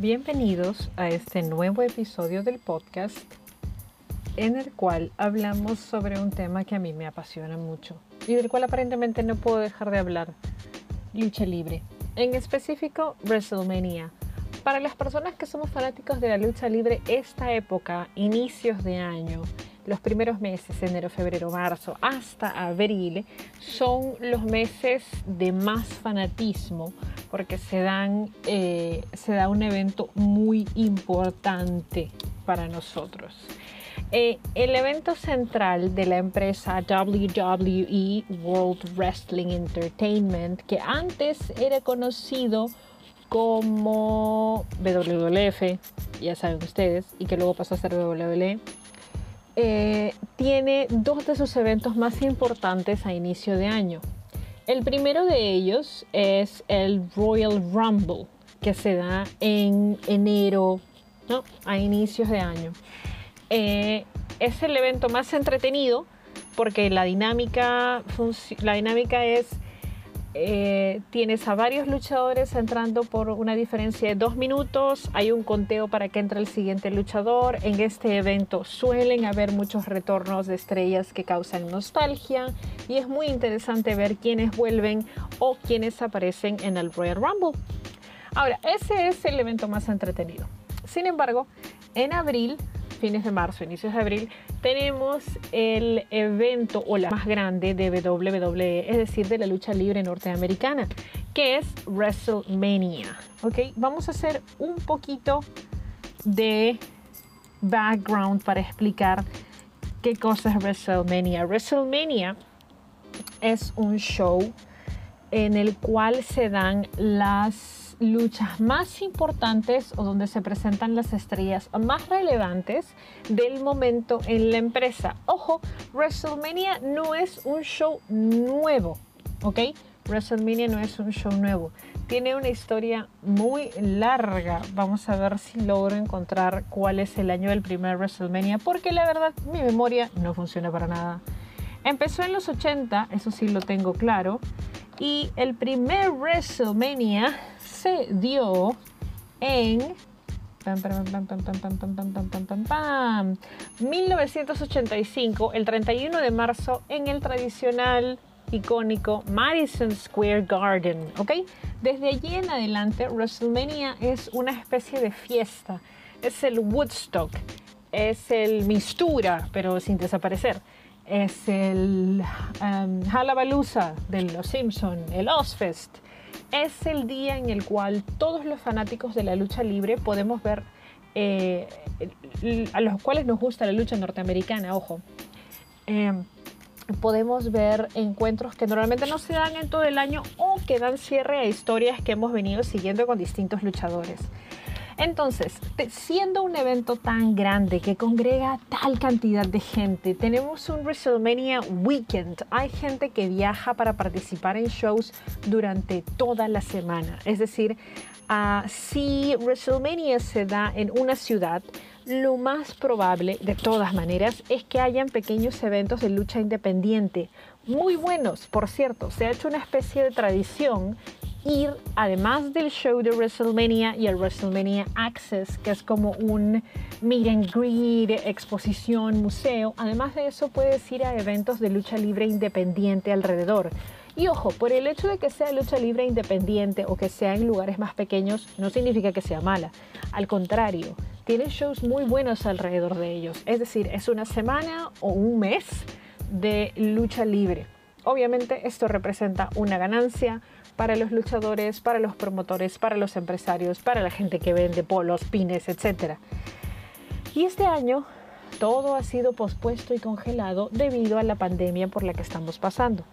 Bienvenidos a este nuevo episodio del podcast en el cual hablamos sobre un tema que a mí me apasiona mucho y del cual aparentemente no puedo dejar de hablar, lucha libre. En específico, WrestleMania. Para las personas que somos fanáticos de la lucha libre, esta época, inicios de año, los primeros meses, enero, febrero, marzo, hasta abril, son los meses de más fanatismo porque se, eh, da un evento muy importante para nosotros. Eh, el evento central de la empresa WWE World Wrestling Entertainment, que antes era conocido como WWF, ya saben ustedes, y que luego pasó a ser WWE, eh, tiene dos de sus eventos más importantes a inicio de año. El primero de ellos es el Royal Rumble, que se da en enero, ¿no? a inicios de año. Eh, es el evento más entretenido porque la dinámica, la dinámica es, eh, tienes a varios luchadores entrando por una diferencia de dos minutos, hay un conteo para que entre el siguiente luchador. En este evento suelen haber muchos retornos de estrellas que causan nostalgia y es muy interesante ver quiénes vuelven o quiénes aparecen en el Royal Rumble. Ahora, ese es el evento más entretenido. Sin embargo, en abril fines de marzo, inicios de abril, tenemos el evento o la más grande de WWE, es decir, de la lucha libre norteamericana, que es WrestleMania. ¿Ok? Vamos a hacer un poquito de background para explicar qué cosa es WrestleMania. WrestleMania es un show en el cual se dan las luchas más importantes o donde se presentan las estrellas más relevantes del momento en la empresa. Ojo, WrestleMania no es un show nuevo, ¿ok? WrestleMania no es un show nuevo. Tiene una historia muy larga. Vamos a ver si logro encontrar cuál es el año del primer WrestleMania, porque la verdad mi memoria no funciona para nada. Empezó en los 80, eso sí lo tengo claro, y el primer WrestleMania se dio en 1985, el 31 de marzo, en el tradicional icónico Madison Square Garden, ¿ok? Desde allí en adelante, WrestleMania es una especie de fiesta, es el Woodstock, es el Mistura, pero sin desaparecer, es el um, de Los Simpson, el Ozfest, es el día en el cual todos los fanáticos de la lucha libre podemos ver, eh, a los cuales nos gusta la lucha norteamericana, ojo, em, podemos ver encuentros que normalmente no se dan en todo el año o que dan cierre a historias que hemos venido siguiendo con distintos luchadores. Entonces, siendo un evento tan grande que congrega tal cantidad de gente, tenemos un WrestleMania Weekend. Hay gente que viaja para participar en shows durante toda la semana. Es decir, si WrestleMania se da en una ciudad, lo más probable, de todas maneras, es que hayan pequeños eventos de lucha independiente. Muy buenos, por cierto. Se ha hecho una especie de tradición ir, además del show de WrestleMania y el WrestleMania Access, que es como un meet and greet, exposición, museo, además de eso puedes ir a eventos de lucha libre independiente alrededor. Y ojo, por el hecho de que sea lucha libre independiente o que sea en lugares más pequeños, no significa que sea mala. Al contrario, tiene shows muy buenos alrededor de ellos. Es decir, es una semana o un mes de lucha libre. Obviamente esto representa una ganancia, para los luchadores, para los promotores, para los empresarios, para la gente que vende polos, pines, etc. Y este año todo ha sido pospuesto y congelado debido a la pandemia por la que estamos pasando,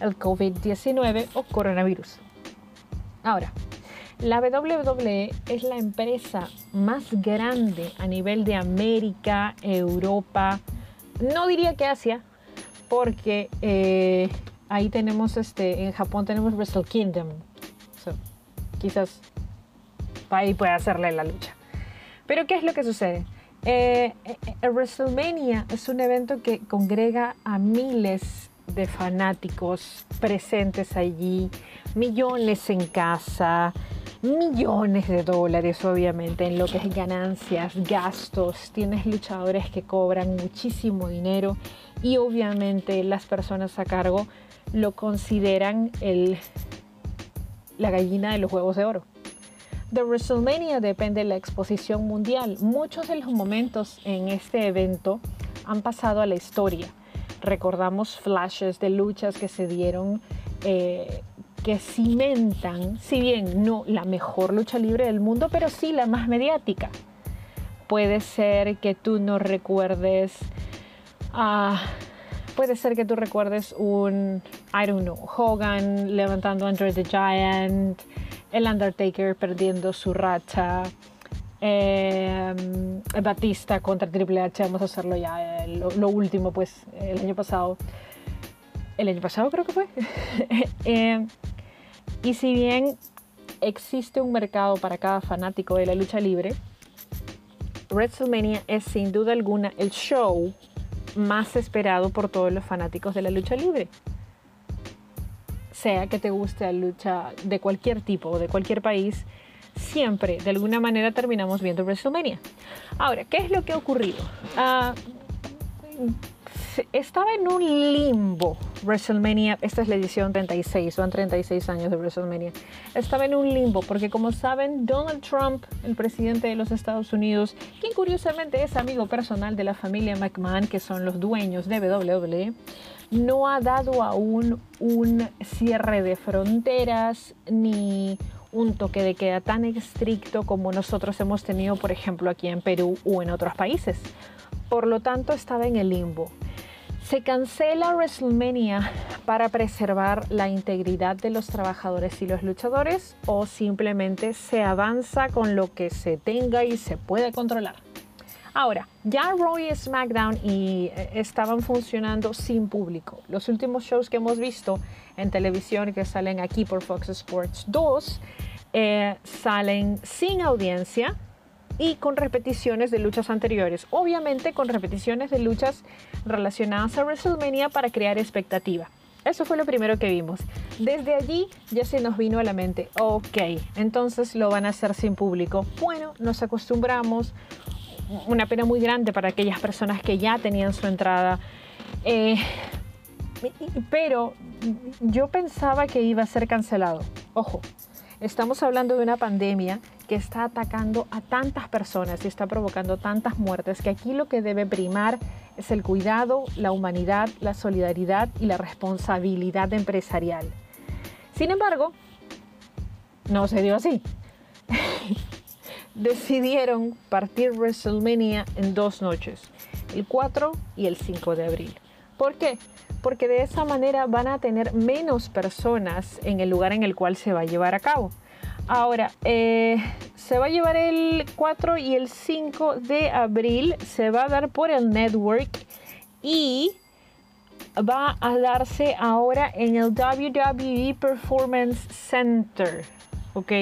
el COVID-19 o coronavirus. Ahora, la WWE es la empresa más grande a nivel de América, Europa, no diría que Asia, porque eh, ahí tenemos, este, en Japón tenemos Wrestle Kingdom. quizás ahí puede hacerle la lucha. Pero ¿qué es lo que sucede? Eh, eh, eh, WrestleMania es un evento que congrega a miles de fanáticos presentes allí, millones en casa, millones de dólares, obviamente, en lo que es ganancias, gastos. Tienes luchadores que cobran muchísimo dinero y obviamente las personas a cargo lo consideran el, la gallina de los huevos de oro. De WrestleMania depende la exposición mundial. Muchos de los momentos en este evento han pasado a la historia. Recordamos flashes de luchas que se dieron eh, que cimentan, si bien no la mejor lucha libre del mundo, pero sí la más mediática. Puede ser que tú no recuerdes, uh, puede ser que tú recuerdes un, I don't know, Hogan levantando Andre the Giant, el Undertaker perdiendo su racha, eh, Batista contra Triple H, vamos a hacerlo ya, lo, último pues el año pasado. El año pasado creo que fue. eh, y si bien existe un mercado para cada fanático de la lucha libre, WrestleMania es sin duda alguna el show más esperado por todos los fanáticos de la lucha libre. Sea que te guste la lucha de cualquier tipo o de cualquier país, siempre de alguna manera terminamos viendo WrestleMania. Ahora, ¿qué es lo que ha ocurrido? Uh, estaba en un limbo WrestleMania, esta es la edición 36, son 36 años de WrestleMania. Estaba en un limbo porque como saben, Donald Trump, el presidente de los Estados Unidos, quien curiosamente es amigo personal de la familia McMahon, que son los dueños de WWE, no ha dado aún un cierre de fronteras ni un toque de queda tan estricto como nosotros hemos tenido, por ejemplo, aquí en Perú o en otros países. Por lo tanto, estaba en el limbo. Se cancela WrestleMania para preservar la integridad de los trabajadores y los luchadores o simplemente se avanza con lo que se tenga y se puede controlar. Ahora, ya Raw y SmackDown y, eh, estaban funcionando sin público. Los últimos shows que hemos visto en televisión que salen aquí por Fox Sports 2 eh, salen sin audiencia, y con repeticiones de luchas anteriores. Obviamente con repeticiones de luchas relacionadas a WrestleMania para crear expectativa. Eso fue lo primero que vimos. Desde allí ya se nos vino a la mente, ok, entonces lo van a hacer sin público. Bueno, nos acostumbramos. Una pena muy grande para aquellas personas que ya tenían su entrada. Eh, pero yo pensaba que iba a ser cancelado. Ojo, estamos hablando de una pandemia que está atacando a tantas personas y está provocando tantas muertes que aquí lo que debe primar es el cuidado, la humanidad, la solidaridad y la responsabilidad empresarial. Sin embargo, no se dio así. Decidieron partir WrestleMania en dos noches, el 4 y el 5 de abril. ¿Por qué? Porque de esa manera van a tener menos personas en el lugar en el cual se va a llevar a cabo. Ahora, eh, se va a llevar el 4 y el 5 de abril, se va a dar por el network y va a darse ahora en el WWE Performance Center, ¿ok?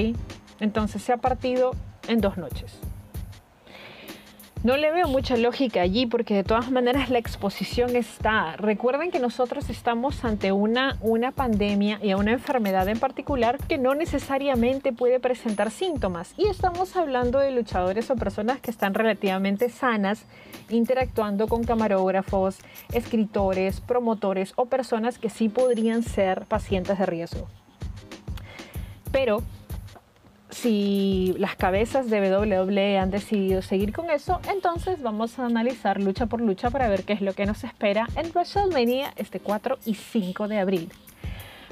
Entonces se ha partido en dos noches. No le veo mucha lógica allí porque de todas maneras la exposición está. Recuerden que nosotros estamos ante una, una pandemia y a una enfermedad en particular que no necesariamente puede presentar síntomas. Y estamos hablando de luchadores o personas que están relativamente sanas interactuando con camarógrafos, escritores, promotores o personas que sí podrían ser pacientes de riesgo. Pero si las cabezas de WWE han decidido seguir con eso, entonces vamos a analizar lucha por lucha para ver qué es lo que nos espera en WrestleMania este 4 y 5 de abril.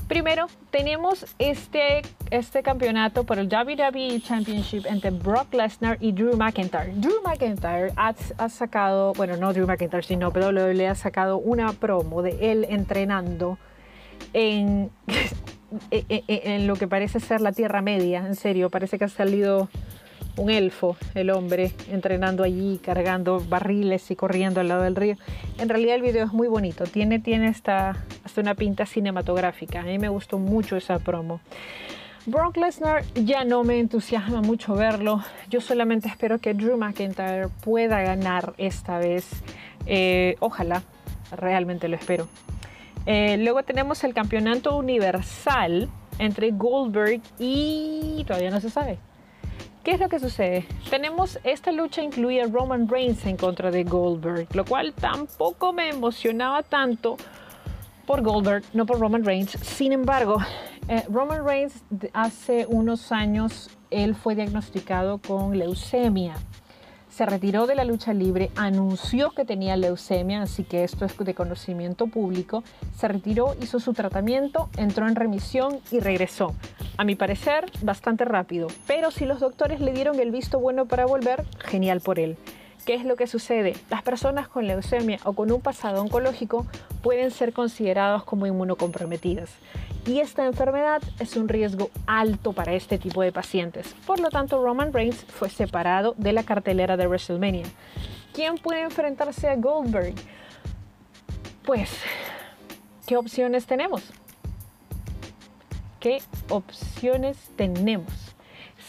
Primero, tenemos este, este campeonato por el WWE Championship entre Brock Lesnar y Drew McIntyre. Drew McIntyre ha, ha, sacado, bueno, no Drew McIntyre, sino WWE ha sacado una promo de él entrenando en en lo que parece ser la Tierra Media, en serio, parece que ha salido un elfo, el hombre, entrenando allí, cargando barriles y corriendo al lado del río. En realidad el video es muy bonito, tiene, tiene hasta, hasta una pinta cinematográfica, a mí me gustó mucho esa promo. Brock Lesnar ya no me entusiasma mucho verlo, yo solamente espero que Drew McIntyre pueda ganar esta vez, ojalá, realmente lo espero. Eh, luego tenemos el campeonato universal entre Goldberg y todavía no se sabe. ¿Qué es lo que sucede? Tenemos esta lucha incluye a Roman Reigns en contra de Goldberg, lo cual tampoco me emocionaba tanto por Goldberg, no por Roman Reigns. Sin embargo, eh, Roman Reigns hace unos años él fue diagnosticado con leucemia se retiró de la lucha libre, anunció que tenía leucemia, así que esto es de conocimiento público, se retiró, hizo su tratamiento, entró en remisión y regresó. A mi parecer, bastante rápido, pero si los doctores le dieron el visto bueno para volver, genial por él. ¿Qué es lo que sucede? Las personas con leucemia o con un pasado oncológico pueden ser consideradas como inmunocomprometidas y esta enfermedad es un riesgo alto para este tipo de pacientes. Por lo tanto, Roman Reigns fue separado de la cartelera de WrestleMania. ¿Quién puede enfrentarse a Goldberg? Pues, ¿qué opciones tenemos? ¿Qué opciones tenemos?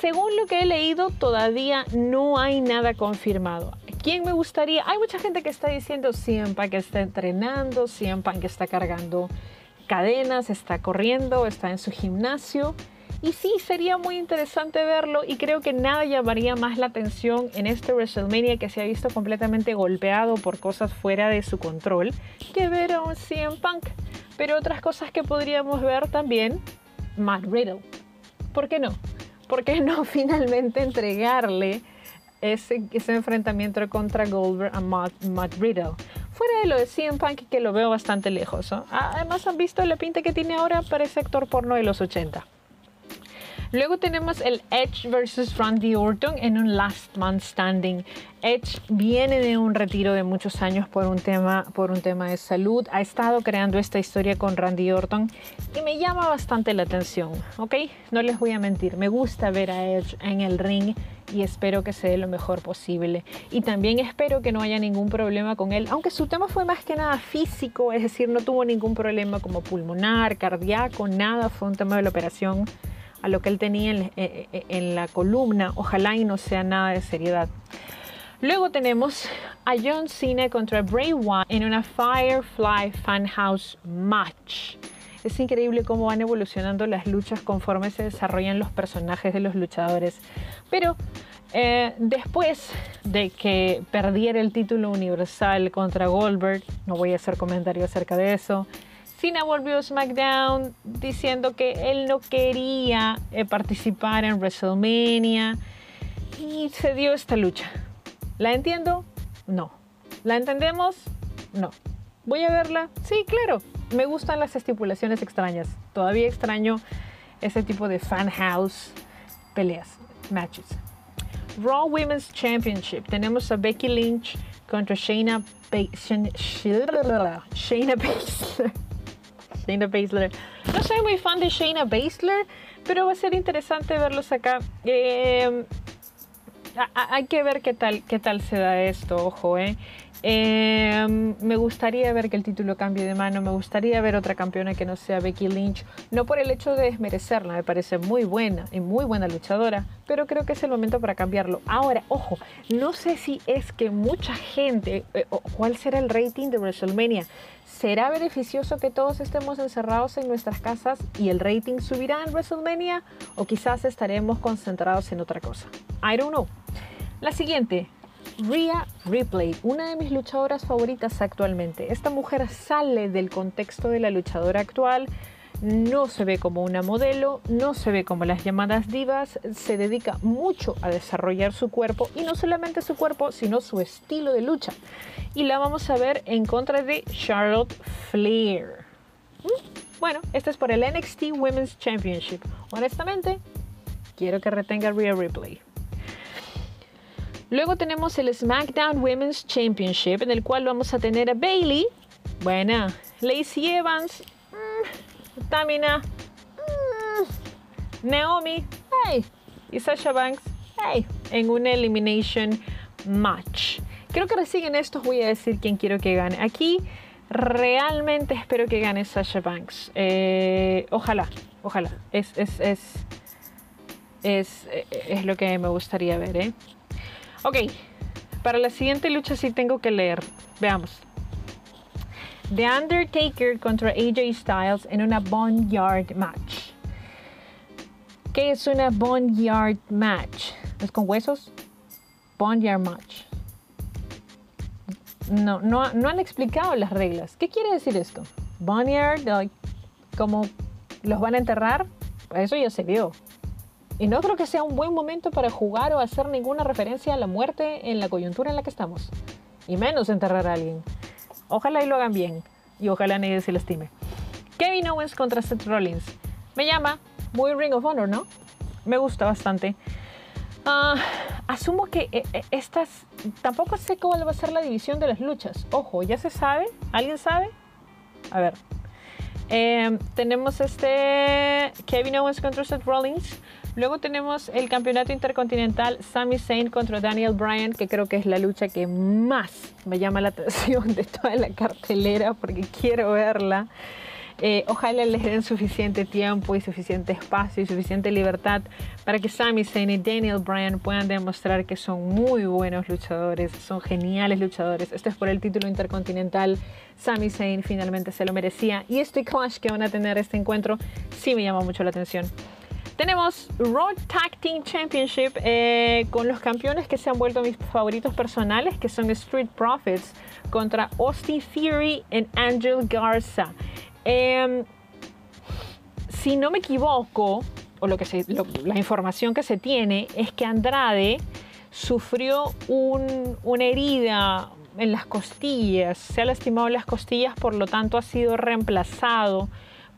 Según lo que he leído, todavía no hay nada confirmado. ¿Quién me gustaría? Hay mucha gente que está diciendo siempre que está entrenando, siempre que está cargando cadenas, está corriendo, está en su gimnasio. Y sí, sería muy interesante verlo y creo que nada llamaría más la atención en este WrestleMania que se ha visto completamente golpeado por cosas fuera de su control que ver a un CM Punk. Pero otras cosas que podríamos ver también, Matt Riddle. ¿Por qué no? ¿Por qué no finalmente entregarle ese, enfrentamiento contra Goldberg a Matt, Matt? Fuera de lo de CM Punk, que lo veo bastante lejos. Además, han visto la pinta que tiene ahora para ese actor porno de los 80. Luego tenemos el Edge versus Randy Orton en un Last Man Standing. Edge viene de un retiro de muchos años por un tema, por un tema de salud. Ha estado creando esta historia con Randy Orton y me llama bastante la atención, ¿ok? No les voy a mentir, me gusta ver a Edge en el ring y espero que se dé lo mejor posible. Y también espero que no haya ningún problema con él, aunque su tema fue más que nada físico, es decir, no tuvo ningún problema como pulmonar, cardíaco, nada, fue un tema de la operación a lo que él tenía en, eh, eh, en, la columna. Ojalá y no sea nada de seriedad. Luego tenemos a John Cena contra Bray Wyatt en una Firefly Funhouse match. Es increíble cómo van evolucionando las luchas conforme se desarrollan los personajes de los luchadores. Pero eh, después de que perdiera el título universal contra Goldberg, no voy a hacer comentario acerca de eso, Cena volvió a SmackDown diciendo que él no quería eh, participar en WrestleMania y se dio esta lucha. ¿La entiendo? No. ¿La entendemos? No. ¿Voy a verla? Sí, claro. Me gustan las estipulaciones extrañas. Todavía extraño ese tipo de fan house peleas, matches. Raw Women's Championship. Tenemos a Becky Lynch contra Shayna, Shayna Baszler. Shayna Baszler. No soy muy fan de Shayna Baszler, pero va a ser interesante verlos acá. Eh, hay que ver qué tal, qué tal se da esto, ojo, eh. Eh, me gustaría ver que el título cambie de mano, me gustaría ver otra campeona que no sea Becky Lynch, no por el hecho de desmerecerla, me parece muy buena y muy buena luchadora, pero creo que es el momento para cambiarlo. Ahora, ojo, no sé si es que mucha gente, eh, cuál será el rating de WrestleMania, ¿será beneficioso que todos estemos encerrados en nuestras casas y el rating subirá en WrestleMania o quizás estaremos concentrados en otra cosa? I don't know. La siguiente, Rhea Ripley, una de mis luchadoras favoritas actualmente. Esta mujer sale del contexto de la luchadora actual, no se ve como una modelo, no se ve como las llamadas divas, se dedica mucho a desarrollar su cuerpo y no solamente su cuerpo, sino su estilo de lucha. Y la vamos a ver en contra de Charlotte Flair. Mm, bueno, este es por el NXT Women's Championship. Honestamente, quiero que retenga Rhea Ripley. Luego tenemos el SmackDown Women's Championship, en el cual vamos a tener a Bailey, buena, Lacey Evans, Tamina, mm, Naomi, hey, y Sasha Banks, hey, en una elimination match. Creo que recién en estos voy a decir quién quiero que gane. Aquí realmente espero que gane Sasha Banks. Eh, ojalá, ojalá. Es, es, es, es, es lo que me gustaría ver, ¿eh? Ok, para la siguiente lucha sí tengo que leer. Veamos. The Undertaker contra AJ Styles en una Boneyard match. ¿Qué es una Boneyard Match? ¿Es con huesos? Boneyard Match. No, no, no han explicado las reglas. ¿Qué quiere decir esto? Boneyard, como los van a enterrar, eso ya se vio. Y no creo que sea un buen momento para jugar o hacer ninguna referencia a la muerte en la coyuntura en la que estamos. Y menos enterrar a alguien. Ojalá y lo hagan bien. Y ojalá nadie se lastime. Kevin Owens contra Seth Rollins. Me llama muy Ring of Honor, ¿no? Me gusta bastante. Ah, asumo que eh, eh, estas. Tampoco sé cuál va a ser la división de las luchas. Ojo, ¿ya se sabe? ¿Alguien sabe? A ver. Eh, tenemos este Kevin Owens contra Seth Rollins. Luego tenemos el campeonato intercontinental Sami Zayn contra Daniel Bryan, que creo que es la lucha que más me llama la atención de toda la cartelera porque quiero verla. Eh, ojalá les den suficiente tiempo y suficiente espacio y suficiente libertad para que Sami Zayn y Daniel Bryan puedan demostrar que son muy buenos luchadores, son geniales luchadores. Esto es por el título intercontinental. Sami Zayn finalmente se lo merecía y este clash que van a tener este encuentro sí me llama mucho la atención. Tenemos Raw Tag Team Championship eh, con los campeones que se han vuelto mis favoritos personales, que son Street Profits contra Austin Theory y Angel Garza. Em, si no me equivoco, o lo que la información que se tiene es que Andrade sufrió una herida en las costillas, se ha lastimado las costillas, por lo tanto ha sido reemplazado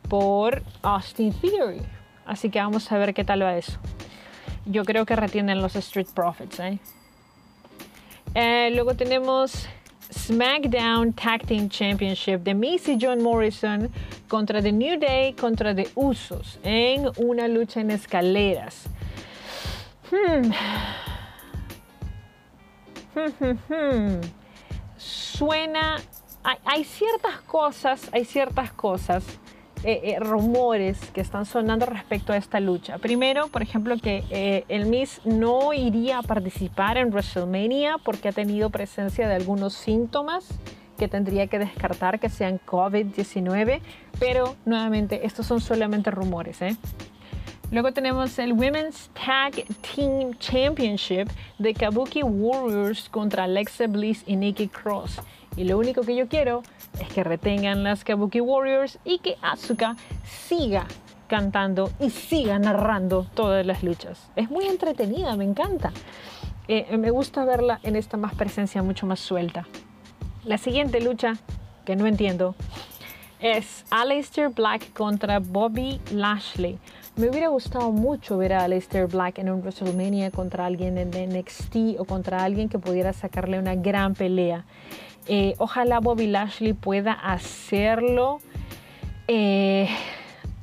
por Austin Theory. Así que vamos a ver qué tal va eso. Yo creo que retienen los Street Profits. ¿eh? Eh, luego tenemos SmackDown Tag Team Championship de Miz y John Morrison contra The New Day contra The Usos en una lucha en escaleras. Hmm. Suena. hay ciertas cosas, hay ciertas cosas eh, eh, rumores que están sonando respecto a esta lucha. Primero, por ejemplo, que eh, el Miss no iría a participar en WrestleMania porque ha tenido presencia de algunos síntomas que tendría que descartar que sean COVID-19, pero nuevamente estos son solamente rumores. Luego tenemos el Women's Tag Team Championship de Kabuki Warriors contra Alexa Bliss y Nikki Cross. Y lo único que yo quiero es que retengan las Kabuki Warriors y que Asuka siga cantando y siga narrando todas las luchas. Es muy entretenida, me encanta. Eh, me gusta verla en esta más presencia mucho más suelta. La siguiente lucha, que no entiendo, es Aleister Black contra Bobby Lashley. Me hubiera gustado mucho ver a Aleister Black en un WrestleMania contra alguien en NXT o contra alguien que pudiera sacarle una gran pelea. Eh, ojalá Bobby Lashley pueda hacerlo. Eh,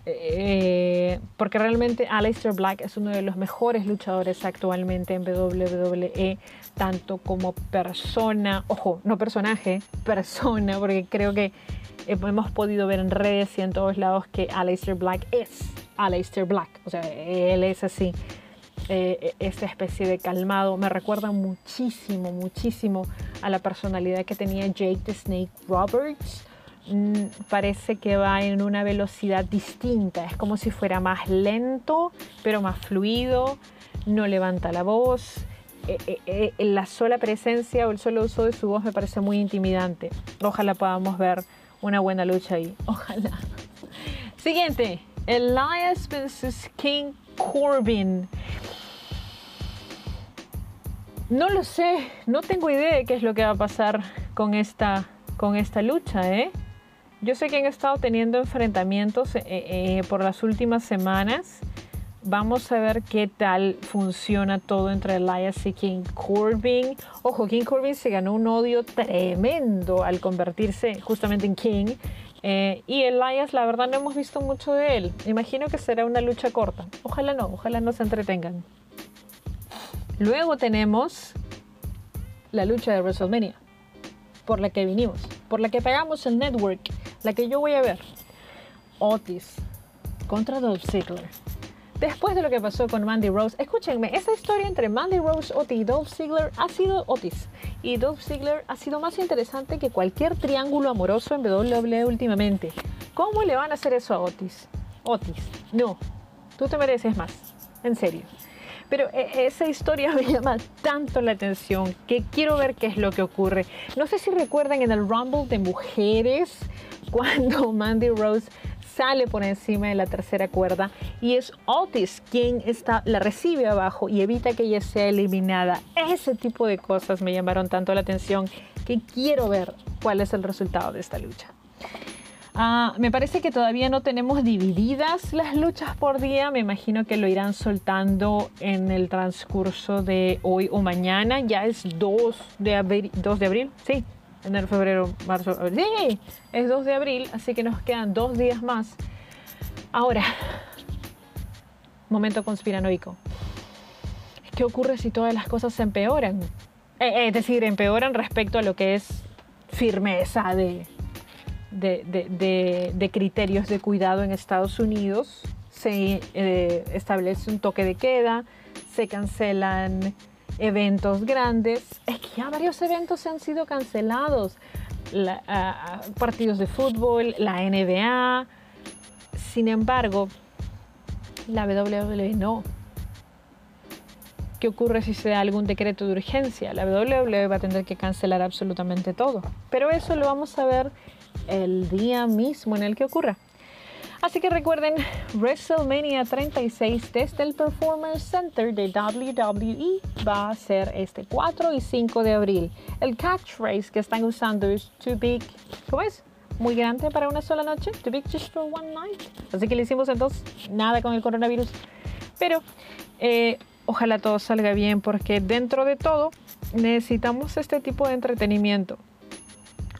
eh, porque realmente Aleister Black es uno de los mejores luchadores actualmente en WWE, tanto como persona, ojo, no personaje, persona, porque creo que hemos podido ver en redes y en todos lados que Aleister Black es Aleister Black, o sea, él es así. Eh, esta especie de calmado. Me recuerda muchísimo, muchísimo a la personalidad que tenía Jake the Snake Roberts. Mm, parece que va en una velocidad distinta, es como si fuera más lento, pero más fluido, no levanta la voz. Eh, eh, la sola presencia o el solo uso de su voz me parece muy intimidante. Ojalá podamos ver una buena lucha ahí. Ojalá. Siguiente, Elias vs. King Corbin. No lo sé, no tengo idea de qué es lo que va a pasar con esta, con esta lucha, ¿eh? Yo sé que han estado teniendo enfrentamientos eh, eh, por las últimas semanas. Vamos a ver qué tal funciona todo entre Elias y King Corbin. Ojo, King Corbin se ganó un odio tremendo al convertirse justamente en King. Eh, y Elias, la verdad, no hemos visto mucho de él. Imagino que será una lucha corta. Ojalá no, ojalá no se entretengan. Luego tenemos la lucha de WrestleMania, por la que vinimos, por la que pagamos el network, la que yo voy a ver. Otis contra Dolph Ziggler. Después de lo que pasó con Mandy Rose, escúchenme, esa historia entre Mandy Rose, Otis y Dolph Ziggler ha sido Otis. Y Dolph Ziggler ha sido más interesante que cualquier triángulo amoroso en WWE últimamente. ¿Cómo le van a hacer eso a Otis? Otis, no, tú te mereces más. en serio. Pero e, esa historia me llama tanto la atención que quiero ver qué es lo que ocurre. No sé si recuerdan en el Rumble de mujeres cuando Mandy Rose sale por encima de la tercera cuerda y es Otis quien está, la recibe abajo y evita que ella sea eliminada. Ese tipo de cosas me llamaron tanto la atención que quiero ver cuál es el resultado de esta lucha. Ah, me parece que todavía no tenemos divididas las luchas por día. Me imagino que lo irán soltando en el transcurso de hoy o mañana. Ya es 2 de abril, 2 de abril, sí, enero, febrero, marzo, Sí, es 2 de abril, así que nos quedan dos días más. Ahora, momento conspiranoico. ¿Qué ocurre si todas las cosas se empeoran? Eh, es decir, empeoran respecto a lo que es firmeza de, de, criterios de cuidado en Estados Unidos. Se eh, establece un toque de queda, se cancelan eventos grandes. Es que ya varios eventos han sido cancelados. partidos de fútbol, la NBA. Sin embargo, la WWE no. ¿Qué ocurre si se da algún decreto de urgencia? La WWE va a tener que cancelar absolutamente todo. Pero eso lo vamos a ver el día mismo en el que ocurra. Así que recuerden, WrestleMania 36 desde el Performance Center de WWE va a ser este 4 y 5 de abril. El catchphrase que están usando es too big, ¿cómo es? Muy grande para una sola noche, too big just for one night. Así que le hicimos entonces nada con el coronavirus. Pero eh, ojalá todo salga bien porque dentro de todo necesitamos este tipo de entretenimiento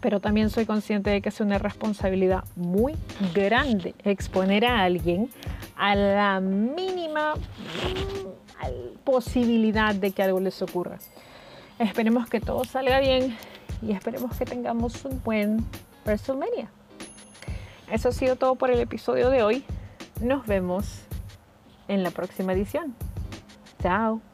pero también soy consciente de que es una responsabilidad muy grande exponer a alguien a la mínima posibilidad de que algo les ocurra. Esperemos que todo salga bien y esperemos que tengamos un buen WrestleMania. Eso ha sido todo por el episodio de hoy. Nos vemos en la próxima edición. Chao.